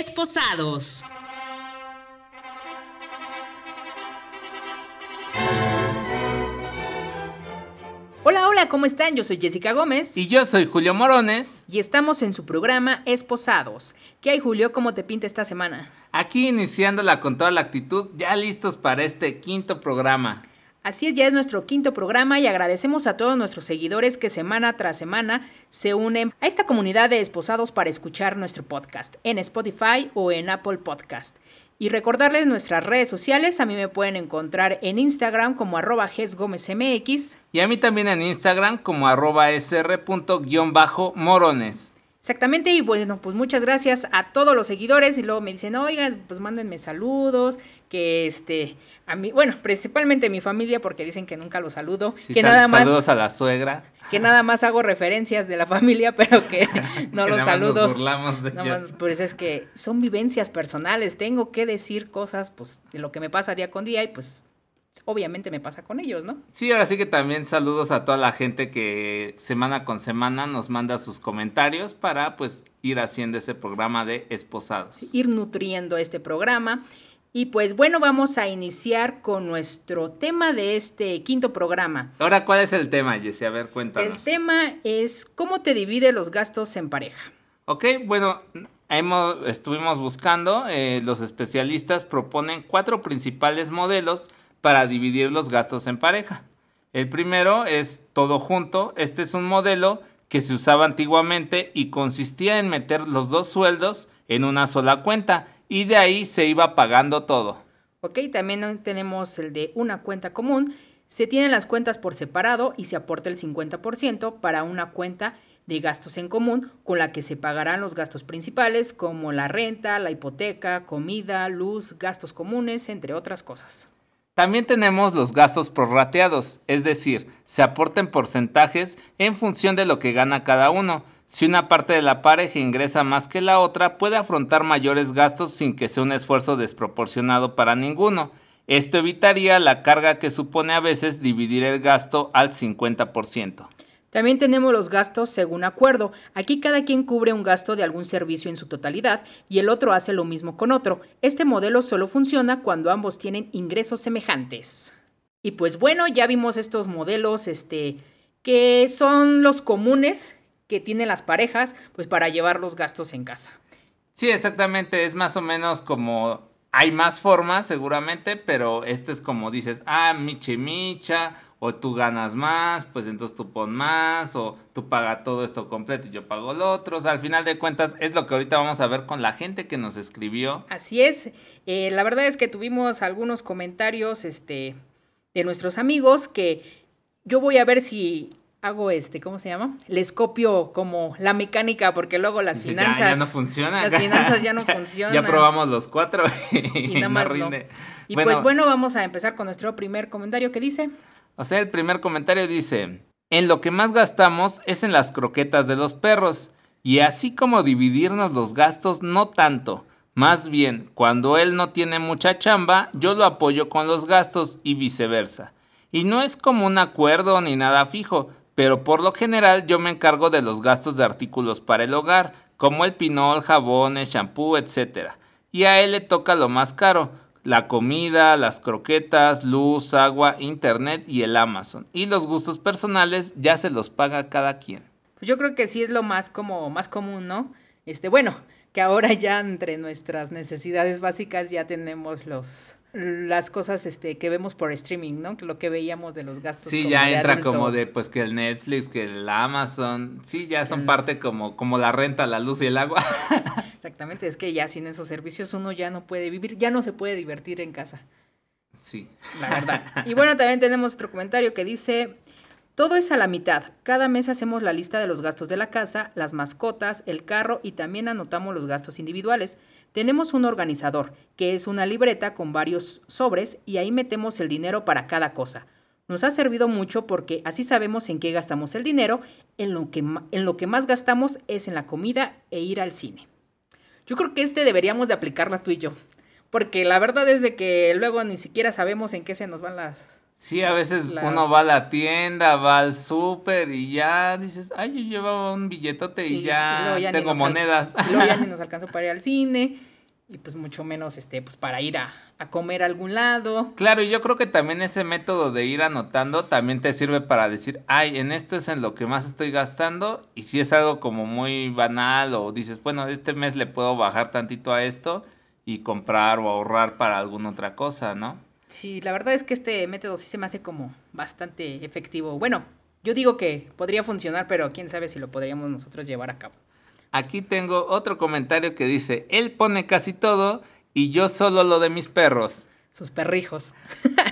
Esposados. Hola, hola, ¿cómo están? Yo soy Jessica Gómez. Y yo soy Julio Morones. Y estamos en su programa Esposados. ¿Qué hay, Julio? ¿Cómo te pinta esta semana? Aquí iniciándola con toda la actitud, ya listos para este quinto programa. Así es, ya es nuestro quinto programa y agradecemos a todos nuestros seguidores que semana tras semana se unen a esta comunidad de esposados para escuchar nuestro podcast en Spotify o en Apple Podcast. Y recordarles nuestras redes sociales, a mí me pueden encontrar en Instagram como arroba gesgomezmx. Y a mí también en Instagram como arroba sr.morones. Exactamente, y bueno, pues muchas gracias a todos los seguidores y luego me dicen, oigan, pues mándenme saludos, que este, a mí, bueno, principalmente a mi familia porque dicen que nunca los saludo, que nada más... Saludos a la suegra. Que nada más hago referencias de la familia, pero que no los saludo. Nos burlamos de ellos. pues es que son vivencias personales, tengo que decir cosas, pues, de lo que me pasa día con día y pues obviamente me pasa con ellos, ¿no? Sí, ahora sí que también saludos a toda la gente que semana con semana nos manda sus comentarios para pues ir haciendo ese programa de esposados. ir nutriendo este programa. Y pues bueno, vamos a iniciar con nuestro tema de este quinto programa. Ahora, ¿cuál es el tema, Jessy? A ver, cuéntanos. El tema es cómo te divide los gastos en pareja. Ok, bueno, hemos, estuvimos buscando, eh, los especialistas proponen cuatro principales modelos para dividir los gastos en pareja. El primero es todo junto. Este es un modelo que se usaba antiguamente y consistía en meter los dos sueldos en una sola cuenta y de ahí se iba pagando todo. Ok, también tenemos el de una cuenta común. Se tienen las cuentas por separado y se aporta el 50% para una cuenta de gastos en común con la que se pagarán los gastos principales como la renta, la hipoteca, comida, luz, gastos comunes, entre otras cosas. También tenemos los gastos prorrateados, es decir, se aporten porcentajes en función de lo que gana cada uno. Si una parte de la pareja ingresa más que la otra, puede afrontar mayores gastos sin que sea un esfuerzo desproporcionado para ninguno. Esto evitaría la carga que supone a veces dividir el gasto al 50%. También tenemos los gastos según acuerdo. Aquí cada quien cubre un gasto de algún servicio en su totalidad y el otro hace lo mismo con otro. Este modelo solo funciona cuando ambos tienen ingresos semejantes. Y pues bueno, ya vimos estos modelos este que son los comunes que tienen las parejas pues para llevar los gastos en casa. Sí, exactamente, es más o menos como hay más formas seguramente, pero este es como dices, ah, micha micha o tú ganas más, pues entonces tú pon más, o tú pagas todo esto completo y yo pago lo otro. O sea, al final de cuentas es lo que ahorita vamos a ver con la gente que nos escribió. Así es. Eh, la verdad es que tuvimos algunos comentarios este, de nuestros amigos que yo voy a ver si hago este, ¿cómo se llama? Les copio como la mecánica, porque luego las finanzas. Ya, no funcionan. Las finanzas ya no funcionan. Ya probamos los cuatro y, nada más no Y pues bueno, vamos a empezar con nuestro primer comentario que dice. O sea, el primer comentario dice, en lo que más gastamos es en las croquetas de los perros, y así como dividirnos los gastos, no tanto. Más bien, cuando él no tiene mucha chamba, yo lo apoyo con los gastos y viceversa. Y no es como un acuerdo ni nada fijo, pero por lo general yo me encargo de los gastos de artículos para el hogar, como el pinol, jabones, shampoo, etc. Y a él le toca lo más caro, la comida, las croquetas, luz, agua, internet y el Amazon. Y los gustos personales ya se los paga cada quien. Pues yo creo que sí es lo más como más común, ¿no? Este, bueno, que ahora ya entre nuestras necesidades básicas ya tenemos los las cosas este que vemos por streaming, ¿no? Lo que veíamos de los gastos. Sí, ya entra como de pues que el Netflix, que el Amazon, sí, ya son parte como como la renta, la luz y el agua. Exactamente, es que ya sin esos servicios uno ya no puede vivir, ya no se puede divertir en casa. Sí. La verdad. Y bueno, también tenemos otro comentario que dice, todo es a la mitad. Cada mes hacemos la lista de los gastos de la casa, las mascotas, el carro y también anotamos los gastos individuales. Tenemos un organizador, que es una libreta con varios sobres y ahí metemos el dinero para cada cosa. Nos ha servido mucho porque así sabemos en qué gastamos el dinero, en lo que, en lo que más gastamos es en la comida e ir al cine. Yo creo que este deberíamos de aplicarla tú y yo, porque la verdad es de que luego ni siquiera sabemos en qué se nos van las, Sí, a veces uno va a la tienda, va al súper y ya dices, ay, yo llevaba un billetote y, ya tengo monedas. y luego ya ni nos alcanzó para ir al cine. y pues mucho menos este pues para ir a, a comer a algún lado. Claro, y yo creo que también ese método de ir anotando también te sirve para decir, ay, en esto es en lo que más estoy gastando, y si es algo como muy banal o dices, bueno, este mes le puedo bajar tantito a esto y comprar o ahorrar para alguna otra cosa, ¿no? Sí, la verdad es que este método sí se me hace como bastante efectivo. Bueno, yo digo que podría funcionar, pero quién sabe si lo podríamos nosotros llevar a cabo. Aquí tengo otro comentario que dice, él pone casi todo y yo solo lo de mis perros. Sus perrijos.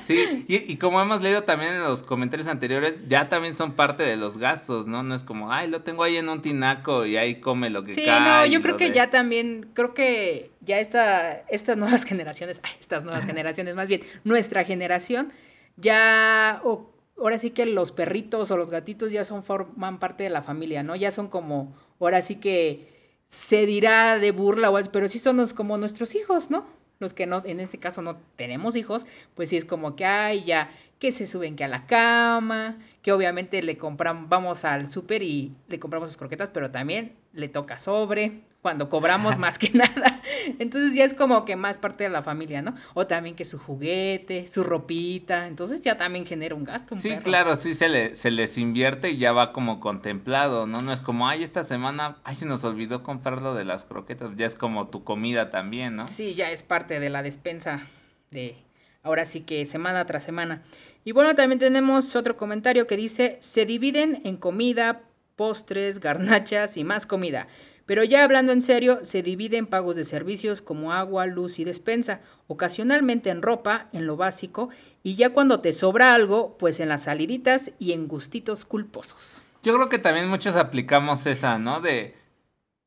Sí, y, y, como hemos leído también en los comentarios anteriores, ya también son parte de los gastos, ¿no? No es como, ay, lo tengo ahí en un tinaco y ahí come lo que sí, cae. No, yo creo que de- ya también, creo que ya esta, estas nuevas generaciones, ay, estas nuevas generaciones, más bien, nuestra generación, ya, o- ahora sí que los perritos o los gatitos ya son, forman parte de la familia, ¿no? Ya son como, ahora sí que se dirá de burla, o algo, pero sí son los- como nuestros hijos, ¿no? Los que no, en este caso no tenemos hijos, pues sí es como que hay ya que se suben que a la cama, que obviamente le compran, vamos al súper y le compramos sus croquetas, pero también le toca sobre, cuando cobramos más que nada. Entonces ya es como que más parte de la familia, ¿no? O también que su juguete, su ropita, entonces ya también genera un gasto. un Sí, perro. claro, sí se, le, se les invierte y ya va como contemplado, ¿no? No es como, ay, esta semana, ay, se nos olvidó comprar lo de las croquetas, ya es como tu comida también, ¿no? Sí, ya es parte de la despensa de ahora sí que semana tras semana. Y bueno, también tenemos otro comentario que dice, se dividen en comida, postres, garnachas y más comida. Pero ya hablando en serio, se divide en pagos de servicios como agua, luz y despensa, ocasionalmente en ropa, en lo básico, y ya cuando te sobra algo, pues en las saliditas y en gustitos culposos. Yo creo que también muchos aplicamos esa, ¿no? De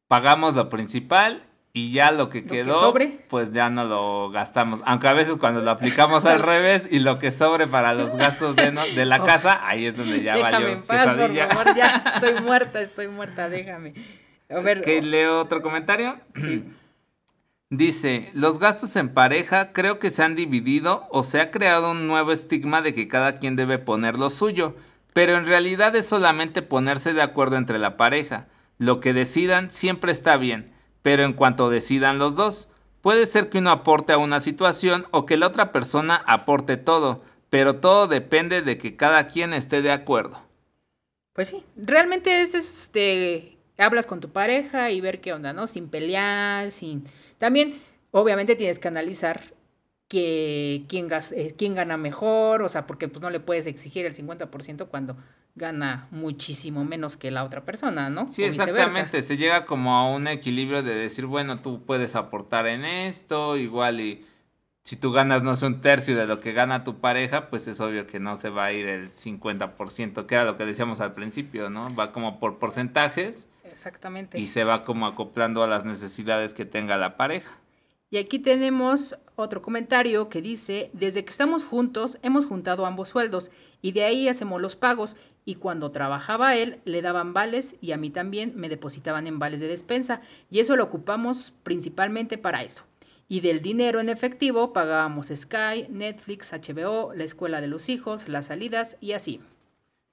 pagamos lo principal y ya lo que Lo que quedó, sobre. pues ya no lo gastamos. Aunque a veces cuando lo aplicamos al revés y lo que sobre para los gastos de, no- de la Oh. casa, ahí es donde ya déjame valió en paz, por favor, ya estoy muerta, estoy muerta, déjame. A ver, leo otro comentario. sí. Dice, los gastos en pareja creo que se han dividido o se ha creado un nuevo estigma de que cada quien debe poner lo suyo, pero en realidad es solamente ponerse de acuerdo entre la pareja. Lo que decidan siempre está bien, pero en cuanto decidan los dos, puede ser que uno aporte a una situación o que la otra persona aporte todo, pero todo depende de que cada quien esté de acuerdo. Pues sí, realmente es este, hablas con tu pareja y ver qué onda, ¿no? Sin pelear, sin... También, obviamente, tienes que analizar que quién, eh, quién gana mejor, o sea, porque pues no le puedes exigir el 50% cuando gana muchísimo menos que la otra persona, ¿no? Sí, O viceversa. exactamente. Se llega como a un equilibrio de decir, bueno, tú puedes aportar en esto, igual y si tú ganas, no sé, un tercio de lo que gana tu pareja, pues es obvio que no se va a ir el 50%, que era lo que decíamos al principio, ¿no? Va como por porcentajes Exactamente. y se va como acoplando a las necesidades que tenga la pareja. Y aquí tenemos otro comentario que dice, desde que estamos juntos hemos juntado ambos sueldos y de ahí hacemos los pagos y cuando trabajaba él le daban vales y a mí también me depositaban en vales de despensa y eso lo ocupamos principalmente para eso. Y del dinero en efectivo pagábamos Sky, Netflix, HBO, la escuela de los hijos, las salidas y así.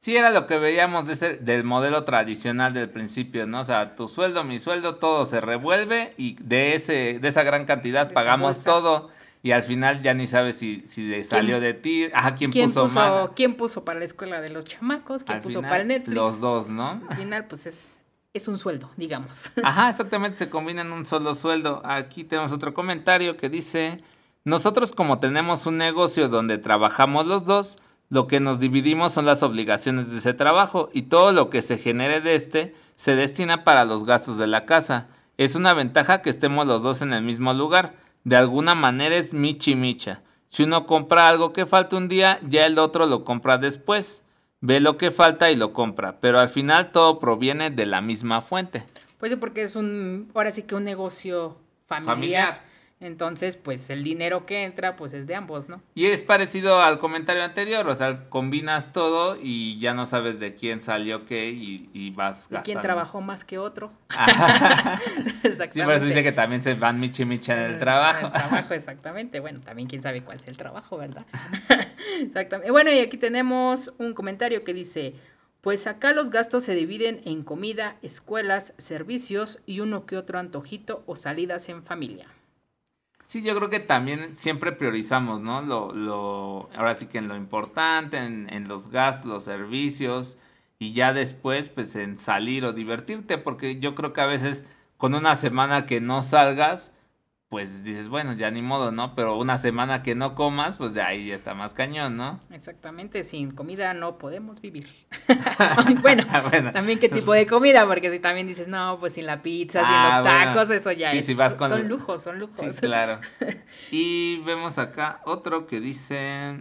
Sí, era lo que veíamos de ese- del modelo tradicional del principio, ¿no? O sea, tu sueldo, mi sueldo, todo se revuelve y de, ese, de esa gran cantidad De pagamos todo y al final ya ni sabes si, si salió de ti, ajá, quién, ¿Quién puso, puso. ¿Quién puso para la escuela de los chamacos? ¿Quién Al puso final, para el Netflix? Los dos, ¿no? Al final pues es, es un sueldo, digamos. Ajá, exactamente, se combina en un solo sueldo. Aquí tenemos otro comentario que dice, nosotros como tenemos un negocio donde trabajamos los dos, lo que nos dividimos son las obligaciones de ese trabajo y todo lo que se genere de este se destina para los gastos de la casa. Es una ventaja que estemos los dos en el mismo lugar. De alguna manera es michi micha. Si uno compra algo que falta un día, ya el otro lo compra después. Ve lo que falta y lo compra, pero al final todo proviene de la misma fuente. Pues porque es un, ahora sí que un negocio familiar. Familiar. Entonces, pues el dinero que entra, pues es de ambos, ¿no? Y es parecido al comentario anterior, o sea, combinas todo y ya no sabes de quién salió qué y, y vas ¿Y gastando. quién trabajó más que otro? sí, por eso dice que también se van michi micha en el trabajo. En el trabajo, exactamente. Bueno, también quién sabe cuál es el trabajo, ¿verdad? exactamente. Bueno, y aquí tenemos un comentario que dice, pues acá los gastos se dividen en comida, escuelas, servicios y uno que otro antojito o salidas en familia. Sí, yo creo que también siempre priorizamos, ¿no? Lo, lo, ahora sí que en lo importante, en, en los gastos, los servicios, y ya después, pues en salir o divertirte, porque yo creo que a veces con una semana que no salgas, pues dices, bueno, ya ni modo, ¿no? Pero una semana que no comas, pues de ahí ya está más cañón, ¿no? Exactamente, sin comida no podemos vivir. bueno, también qué tipo de comida, porque si también dices, no, pues sin la pizza, sin los ah, tacos, eso ya es. Son lujos, son lujos. Sí, claro. y vemos acá otro que dice,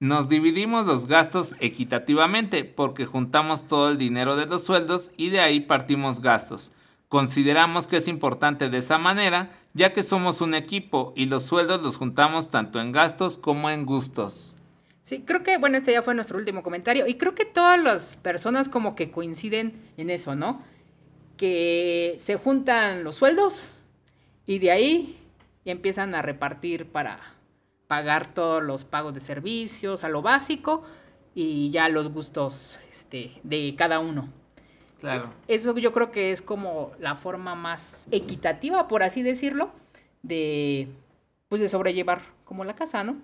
nos dividimos los gastos equitativamente porque juntamos todo el dinero de los sueldos y de ahí partimos gastos. Consideramos que es importante de esa manera, ya que somos un equipo y los sueldos los juntamos tanto en gastos como en gustos. Sí, creo que, bueno, este ya fue nuestro último comentario y creo que todas las personas como que coinciden en eso, ¿no? Que se juntan los sueldos y de ahí empiezan a repartir para pagar todos los pagos de servicios, a lo básico y ya los gustos este, de cada uno. Claro. Eso yo creo que es como la forma más equitativa, por así decirlo, de pues de sobrellevar como la casa, ¿no?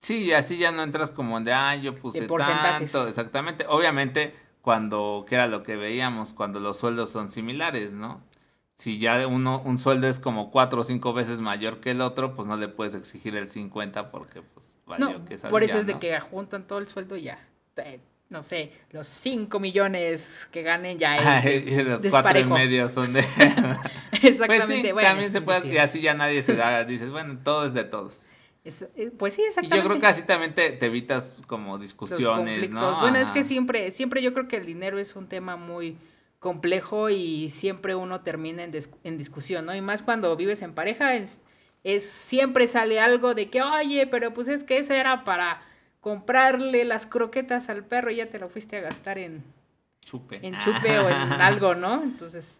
Sí, y así ya no entras como de, ah, yo puse tanto, exactamente. Obviamente, cuando, que era lo que veíamos, cuando los sueldos son similares, ¿no? Si ya uno, un sueldo es como cuatro o cinco veces mayor que el otro, pues no le puedes exigir el 50 porque, pues, valió que Por eso es de que juntan todo el sueldo y ya no sé, los 5 millones que ganen ya es y los cuatro y medio son de... exactamente. Pues sí, también se puede, y así ya nadie se da, dices, bueno, todo es de todos. Eh, pues sí, exactamente. Y yo creo que así también te, evitas como discusiones, ¿no? Bueno, es que siempre, siempre yo creo que el dinero es un tema muy complejo y siempre uno termina en, en discusión, ¿no? Y más cuando vives en pareja, es, es siempre sale algo de que, oye, pero pues es que eso era para comprarle las croquetas al perro y ya te lo fuiste a gastar en chupe, en chupe o en algo, ¿no? Entonces,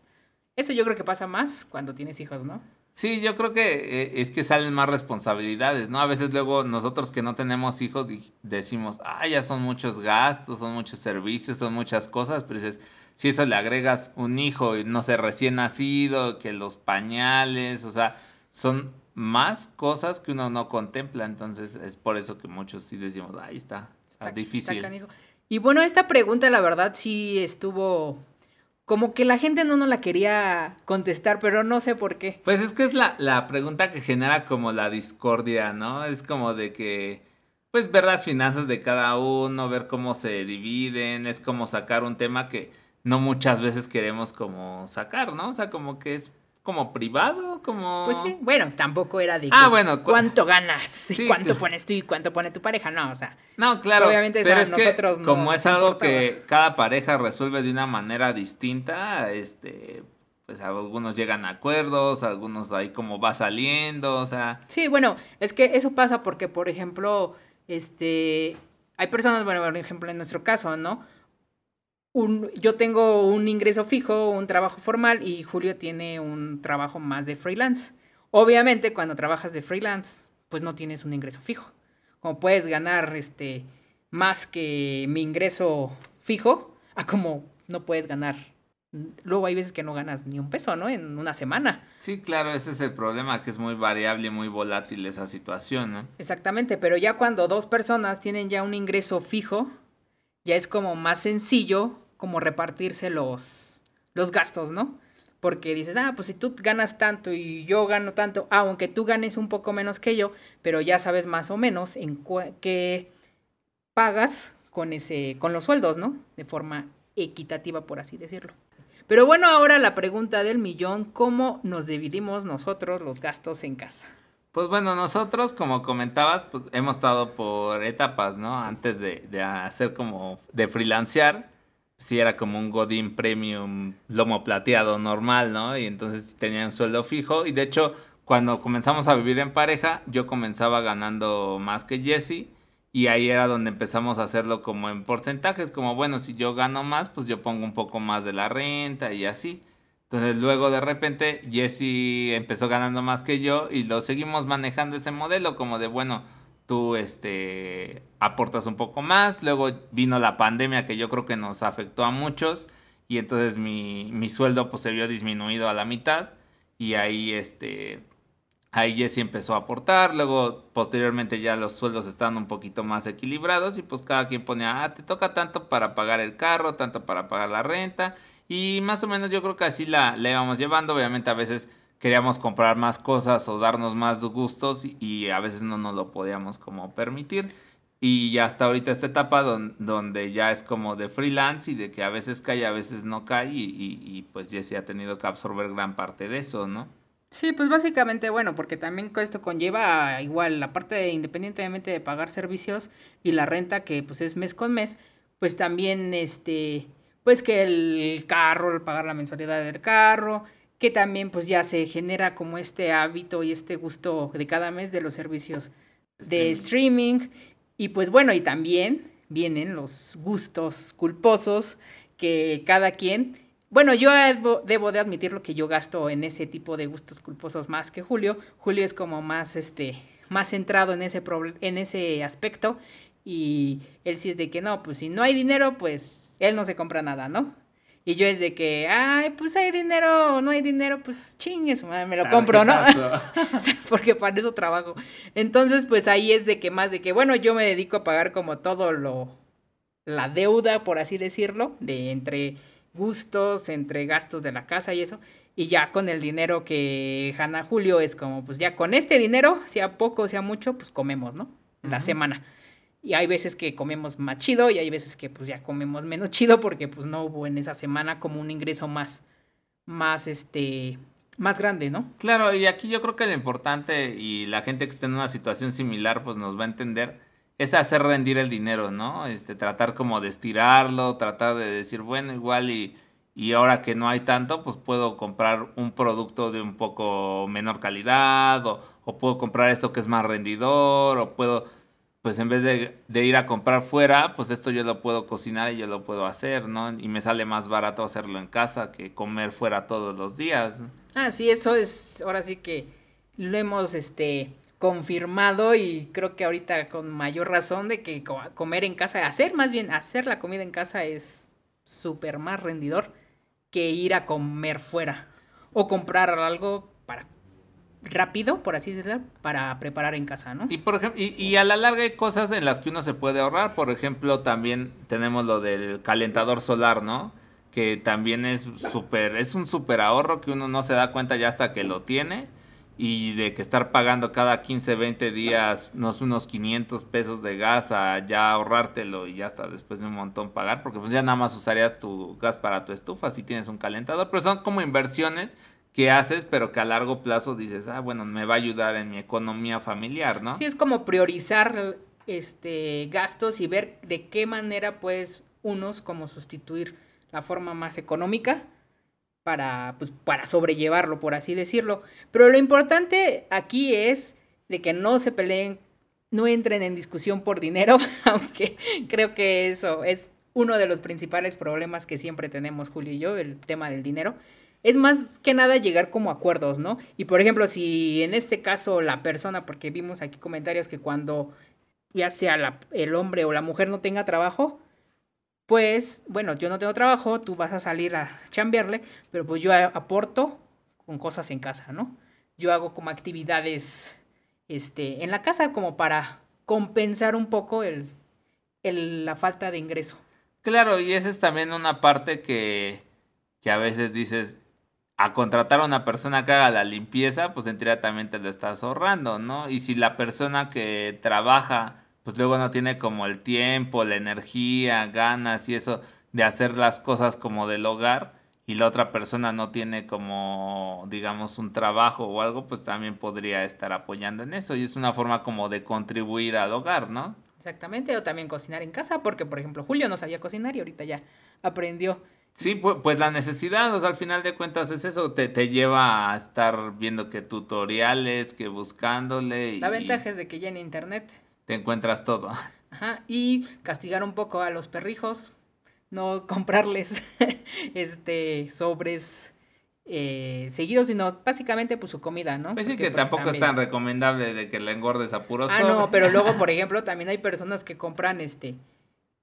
eso yo creo que pasa más cuando tienes hijos, ¿no? Sí, yo creo que eh, es que salen más responsabilidades, ¿no? A veces luego nosotros que no tenemos hijos decimos, ah, ya son muchos gastos, son muchos servicios, son muchas cosas, pero dices, si eso le agregas un hijo y no sé, recién nacido, que los pañales, o sea, son más cosas que uno no contempla. Entonces es por eso que muchos sí decimos, ahí está, está, difícil. y bueno, esta pregunta la verdad sí estuvo como que la gente no nos la quería contestar, pero no sé por qué. Pues es que es la, la pregunta que genera como la discordia, ¿no? Es como de que, pues ver las finanzas de cada uno, ver cómo se dividen, es como sacar un tema que no muchas veces queremos como sacar, ¿no? O sea, como que es como privado, como... Pues sí, bueno, tampoco era de ah, bueno, cuánto ganas, cuánto pones tú y cuánto pone tu pareja, no, o sea... No, claro, obviamente pero es nosotros que como es algo que cada pareja resuelve de una manera distinta, este, pues algunos llegan a acuerdos, algunos ahí como va saliendo, o sea... Sí, bueno, es que eso pasa porque, por ejemplo, este, hay personas, bueno, por ejemplo, en nuestro caso, ¿no?, yo tengo un ingreso fijo, un trabajo formal y Julio tiene un trabajo más de freelance. Obviamente, cuando trabajas de freelance, pues no tienes un ingreso fijo. Como puedes ganar este más que mi ingreso fijo, a como no puedes ganar. Luego hay veces que no ganas ni un peso, ¿no? En una semana. Sí, claro, ese es el problema, que es muy variable y muy volátil esa situación, ¿no? Exactamente, pero ya cuando dos personas tienen ya un ingreso fijo, ya es como más sencillo como repartirse los, los gastos, ¿no? Porque dices, ah, pues si tú ganas tanto y yo gano tanto, aunque tú ganes un poco menos que yo, pero ya sabes más o menos en qué pagas con, ese, con los sueldos, ¿no? De forma equitativa, por así decirlo. Pero bueno, ahora la pregunta del millón, ¿cómo nos dividimos nosotros los gastos en casa? Pues bueno, nosotros, como comentabas, pues hemos estado por etapas, ¿no? Antes de, hacer como, de freelancear, sí era como un Godín Premium lomo plateado normal, ¿no? Y entonces tenía un sueldo fijo. Y de hecho, cuando comenzamos a vivir en pareja, yo comenzaba ganando más que Jesse. Y ahí era donde empezamos a hacerlo como en porcentajes, como bueno, si yo gano más, pues yo pongo un poco más de la renta y así. Entonces luego de repente Jesse empezó ganando más que yo y lo seguimos manejando ese modelo como de bueno, tú este aportas un poco más, luego vino la pandemia que yo creo que nos afectó a muchos y entonces mi, mi sueldo pues se vio disminuido a la mitad. Y ahí este Ahí Jesse empezó a aportar, luego posteriormente ya los sueldos estaban un poquito más equilibrados y pues cada quien ponía, ah, te toca tanto para pagar el carro, tanto para pagar la renta y más o menos yo creo que así la, la íbamos llevando, obviamente a veces queríamos comprar más cosas o darnos más gustos y a veces no nos lo podíamos como permitir. Y ya hasta ahorita esta etapa donde ya es como de freelance y de que a veces cae, a veces no cae y, y pues Jesse ha tenido que absorber gran parte de eso, ¿no? Sí, pues básicamente, bueno, porque también esto conlleva igual la parte de, independientemente de pagar servicios y la renta que pues es mes con mes, pues también este, pues que el carro, el pagar la mensualidad del carro, que también pues ya se genera como este hábito y este gusto de cada mes de los servicios de streaming y pues bueno, y también vienen los gustos culposos que cada quien bueno, yo debo de admitir lo que yo gasto en ese tipo de gustos culposos más que Julio. Julio es como más, este, más centrado en ese, en ese aspecto y él sí es de que no, pues si no hay dinero, pues él no se compra nada, ¿no? Y yo es de que, ay, pues hay dinero, no hay dinero, pues chingues, me lo compro, ¿no? Porque para eso trabajo. Entonces, pues ahí es de que más de que, bueno, yo me dedico a pagar como todo lo, la deuda, por así decirlo, de entre gustos, entre gastos de la casa y eso. Y ya con el dinero que Hanna Julio es como, pues ya con este dinero, sea poco, sea mucho, pues comemos, ¿no? La semana. Y hay veces que comemos más chido y hay veces que pues ya comemos menos chido porque pues no hubo en esa semana como un ingreso más, más este, más grande, ¿no? Claro, y aquí yo creo que lo importante y la gente que está en una situación similar pues nos va a entender es hacer rendir el dinero, ¿no? Este, tratar como de estirarlo, tratar de decir, bueno, igual y, y ahora que no hay tanto, pues puedo comprar un producto de un poco menor calidad, o, o puedo comprar esto que es más rendidor, o puedo, pues en vez de, ir a comprar fuera, pues esto yo lo puedo cocinar y yo lo puedo hacer, ¿no? Y me sale más barato hacerlo en casa que comer fuera todos los días. Ah, sí, eso es, ahora sí que lo hemos, este, confirmado y creo que ahorita con mayor razón de que comer en casa, hacer más bien, hacer la comida en casa es súper más rendidor que ir a comer fuera o comprar algo rápido, por así decirlo, para preparar en casa, ¿no? Y por ejemplo, y, a la larga hay cosas en las que uno se puede ahorrar, por ejemplo, también tenemos lo del calentador solar, ¿no? Que también es súper, es un súper ahorro que uno no se da cuenta ya hasta que lo tiene y de que estar pagando cada 15, 20 días unos, unos 500 pesos de gas a ya ahorrártelo y ya hasta después de un montón pagar, porque pues ya nada más usarías tu gas para tu estufa si tienes un calentador, pero son como inversiones que haces, pero que a largo plazo dices, ah, bueno, me va a ayudar en mi economía familiar, ¿no? Sí, es como priorizar este gastos y ver de qué manera puedes unos como sustituir la forma más económica para, pues, para sobrellevarlo, por así decirlo. Pero lo importante aquí es de que no se peleen, no entren en discusión por dinero, aunque creo que eso es uno de los principales problemas que siempre tenemos Julio y yo, el tema del dinero. Es más que nada llegar como acuerdos, ¿no? Y por ejemplo, si en este caso la persona, porque vimos aquí comentarios que cuando ya sea el hombre o la mujer no tenga trabajo, pues, bueno, yo no tengo trabajo, tú vas a salir a chambearle, pero pues yo aporto con cosas en casa, ¿no? Yo hago como actividades este, en la casa como para compensar un poco el, la falta de ingreso. Claro, y esa es también una parte que, que a veces dices, a contratar a una persona que haga la limpieza, pues en teoría también te lo estás ahorrando, ¿no? Y si la persona que trabaja pues luego no tiene como el tiempo, la energía, ganas y eso de hacer las cosas como del hogar y la otra persona no tiene como, digamos, un trabajo o algo, pues también podría estar apoyando en eso y es una forma como de contribuir al hogar, ¿no? Exactamente, o también cocinar en casa, porque por ejemplo Julio no sabía cocinar y ahorita ya aprendió. Sí, pues, la necesidad, o sea, al final de cuentas es eso, te, te lleva a estar viendo que tutoriales, que buscándole. La ventaja es de que ya en internet te encuentras todo. Ajá, y castigar un poco a los perrijos, no comprarles este sobres eh, seguidos, sino básicamente pues su comida, ¿no? Pues sí, que tampoco es tan recomendable de que la engordes a puro Ah, no, pero luego, por ejemplo, también hay personas que compran este,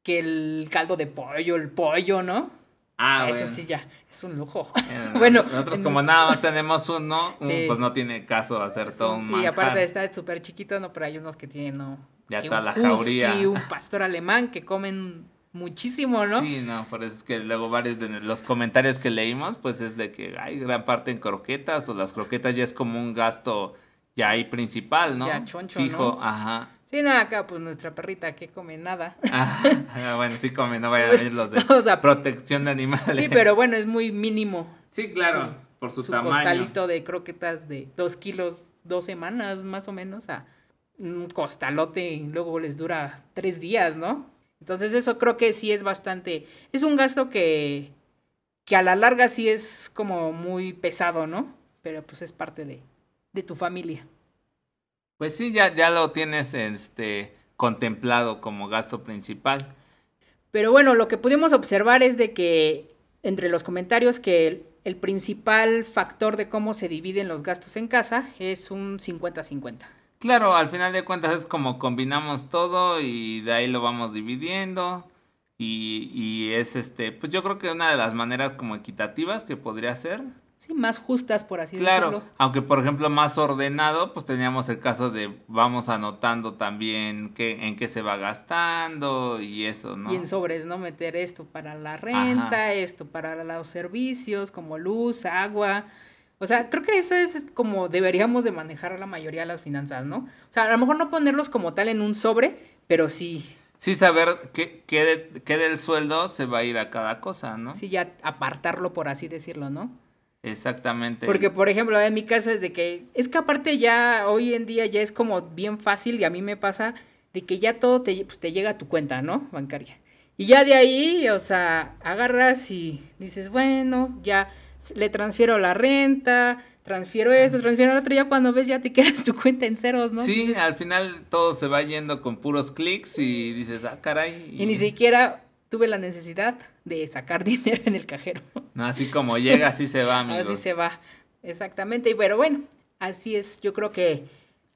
que el caldo de pollo, el pollo, ¿no? Ah, Eso bueno. sí ya, es un lujo. Eh, bueno, nosotros como nada más tenemos uno, un- Sí. pues no tiene caso hacer todo un y manjar. aparte está súper chiquito, no, pero hay unos que tienen, no. Ya que toda un la husky, jauría. un pastor alemán que comen muchísimo, ¿no? Sí, no, por eso es que luego varios de los comentarios que leímos, pues es de que hay gran parte en croquetas o las croquetas ya es como un gasto ya ahí principal, ¿no? Ya choncho, Fijo, ¿no? ajá. Sí, nada, acá pues nuestra perrita que come nada. Ah, bueno, sí come, no vayan a venir los de O sea, protección de animales. sí, pero bueno, es muy mínimo. Sí, claro, su- por su, Su tamaño. costalito de croquetas de dos kilos, dos semanas más o menos, a un costalote y luego les dura tres días, ¿no? Entonces eso creo que sí es bastante, es un gasto que, que a la larga sí es como muy pesado, ¿no? Pero pues es parte de, de tu familia. Pues sí, ya, ya lo tienes este contemplado como gasto principal. Pero bueno, lo que pudimos observar es de que entre los comentarios que el, el principal factor de cómo se dividen los gastos en casa es un 50-50. Claro, al final de cuentas es como combinamos todo y de ahí lo vamos dividiendo. Y, y es este, pues yo creo que una de las maneras como equitativas que podría ser. Sí, más justas, por así Claro, decirlo. aunque por ejemplo más ordenado, pues teníamos el caso de vamos anotando también qué, en qué se va gastando y eso, ¿no? Y en sobres, ¿no? Meter esto para la renta, Ajá. esto para los servicios como luz, agua. O sea, creo que eso es como deberíamos de manejar la mayoría de las finanzas, ¿no? O sea, a lo mejor no ponerlos como tal en un sobre, pero sí, Sí saber qué, qué, de- qué del sueldo se va a ir a cada cosa, ¿no? sí ya apartarlo, por así decirlo, ¿no? Exactamente. Porque, por ejemplo, en mi caso es de que, es que aparte ya hoy en día ya es como bien fácil y a mí me pasa de que ya todo te, pues, te llega a tu cuenta, ¿no? Bancaria. Y ya de ahí, o sea, agarras y dices, bueno, ya le transfiero la renta, transfiero esto, transfiero lo otro, ya cuando ves ya te quedas tu cuenta en ceros, ¿no? Sí, Dices, al final todo se va yendo con puros clics y dices, ah, caray. y ni siquiera tuve la necesidad de sacar dinero en el cajero. No, así como llega, así se va, amigos. Así se va, exactamente. Y pero bueno, así es, yo creo que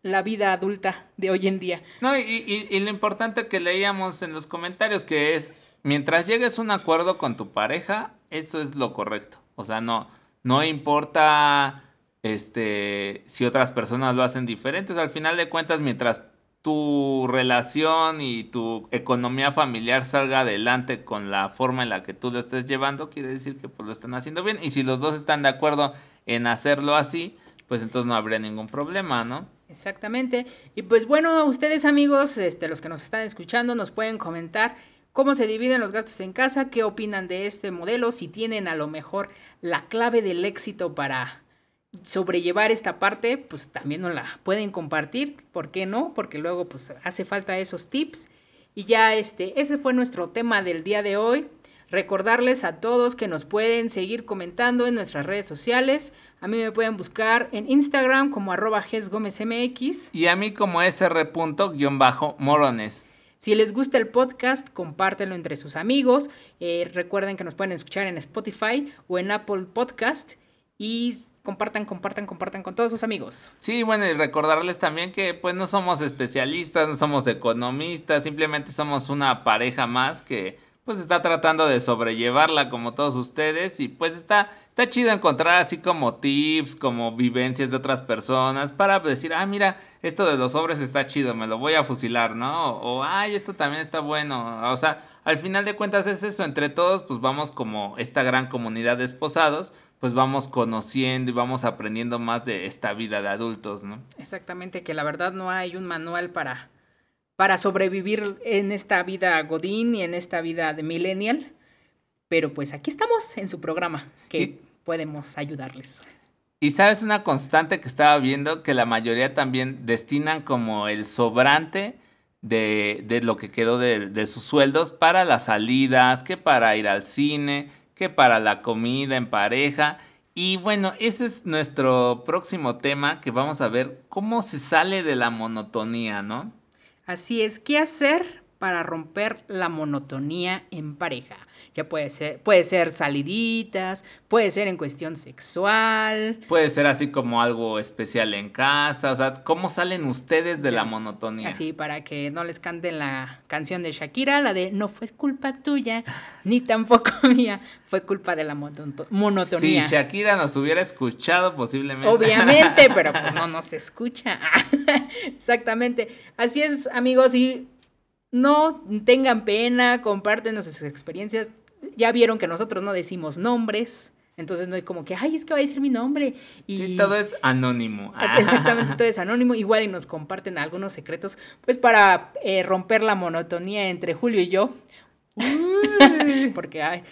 la vida adulta de hoy en día. No, y, y- y lo importante que leíamos en los comentarios, que es, mientras llegues a un acuerdo con tu pareja, eso es lo correcto. O sea, no, no importa este, si otras personas lo hacen diferentes. Al final de cuentas, mientras tu relación y tu economía familiar salga adelante con la forma en la que tú lo estés llevando, quiere decir que pues, lo están haciendo bien. Y si los dos están de acuerdo en hacerlo así, pues entonces no habría ningún problema, ¿no? Exactamente. Y pues bueno, ustedes amigos, este, los que nos están escuchando, nos pueden comentar cómo se dividen los gastos en casa, qué opinan de este modelo, si tienen a lo mejor la clave del éxito para sobrellevar esta parte, pues también nos la pueden compartir, ¿por qué no? Porque luego pues hace falta esos tips. Y ya este, ese fue nuestro tema del día de hoy. Recordarles a todos que nos pueden seguir comentando en nuestras redes sociales. A mí me pueden buscar en Instagram como arroba GesGomezMX. Y a mí como sr.morones. Si les gusta el podcast, compártelo entre sus amigos. Eh, recuerden que nos pueden escuchar en Spotify o en Apple Podcast. Y compartan, compartan, compartan con todos sus amigos. Sí, bueno, y recordarles también que pues no somos especialistas, no somos economistas, simplemente somos una pareja más que pues está tratando de sobrellevarla como todos ustedes y pues está, está chido encontrar así como tips, como vivencias de otras personas para decir, ah, mira, esto de los sobres está chido, me lo voy a fusilar, ¿no? O, ay, esto también está bueno. O sea, al final de cuentas es eso, entre todos pues vamos como esta gran comunidad de esposados, pues vamos conociendo y vamos aprendiendo más de esta vida de adultos, ¿no? Exactamente, que la verdad no hay un manual para, para sobrevivir en esta vida Godín y en esta vida de Millennial. Pero pues aquí estamos en su programa, que Y- podemos ayudarles. Y sabes una constante que estaba viendo que la mayoría también destinan como el sobrante de, de lo que quedó de, de sus sueldos para las salidas, que para ir al cine, que para la comida en pareja. Y bueno, ese es nuestro próximo tema que vamos a ver cómo se sale de la monotonía, ¿no? Así es, ¿qué hacer para romper la monotonía en pareja? Ya puede ser, puede ser saliditas, puede ser en cuestión sexual. Puede ser así como algo especial en casa. O sea, ¿cómo salen ustedes de la monotonía? Así, para que no les canten la canción de Shakira, la de no fue culpa tuya, ni tampoco mía, fue culpa de la monotonía. Si Shakira nos hubiera escuchado, posiblemente. Obviamente, pero pues no nos escucha. Exactamente. Así es, amigos, y no tengan pena, comparten sus experiencias. Ya vieron que nosotros no decimos nombres. Entonces no hay como que, ay, es que va a decir mi nombre. Y sí, todo es anónimo. Exactamente, todo es anónimo. Igual y nos comparten algunos secretos, pues para eh, romper la monotonía entre Julio y yo. Porque ay,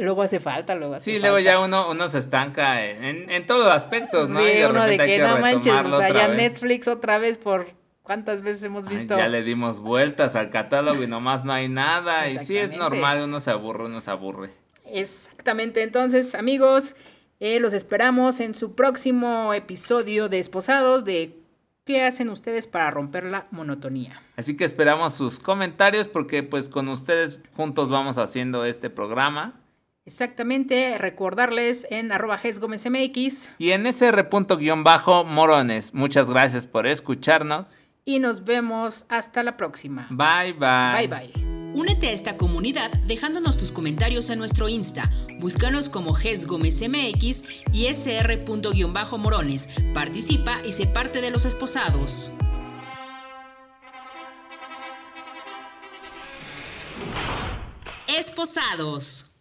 luego hace falta, luego Sí, luego ya uno, uno se estanca en, en todos aspectos, ¿no? Sí, uno de que, no manches, o sea, ya Netflix otra vez por ¿Cuántas veces hemos visto? ya le dimos vueltas al catálogo y nomás no hay nada. Y sí es normal, uno se aburre, uno se aburre. Exactamente. Entonces, amigos, eh, los esperamos en su próximo episodio de Esposados de ¿Qué hacen ustedes para romper la monotonía? Así que esperamos sus comentarios porque pues con ustedes juntos vamos haciendo este programa. Exactamente, recordarles en arroba MX y en sr.morones. Muchas gracias por escucharnos y nos vemos hasta la próxima. Bye bye. Bye bye. Únete a esta comunidad dejándonos tus comentarios en nuestro Insta. Búscanos como GES Gómez MX y sr.morones. Participa y sé parte de los esposados. Esposados.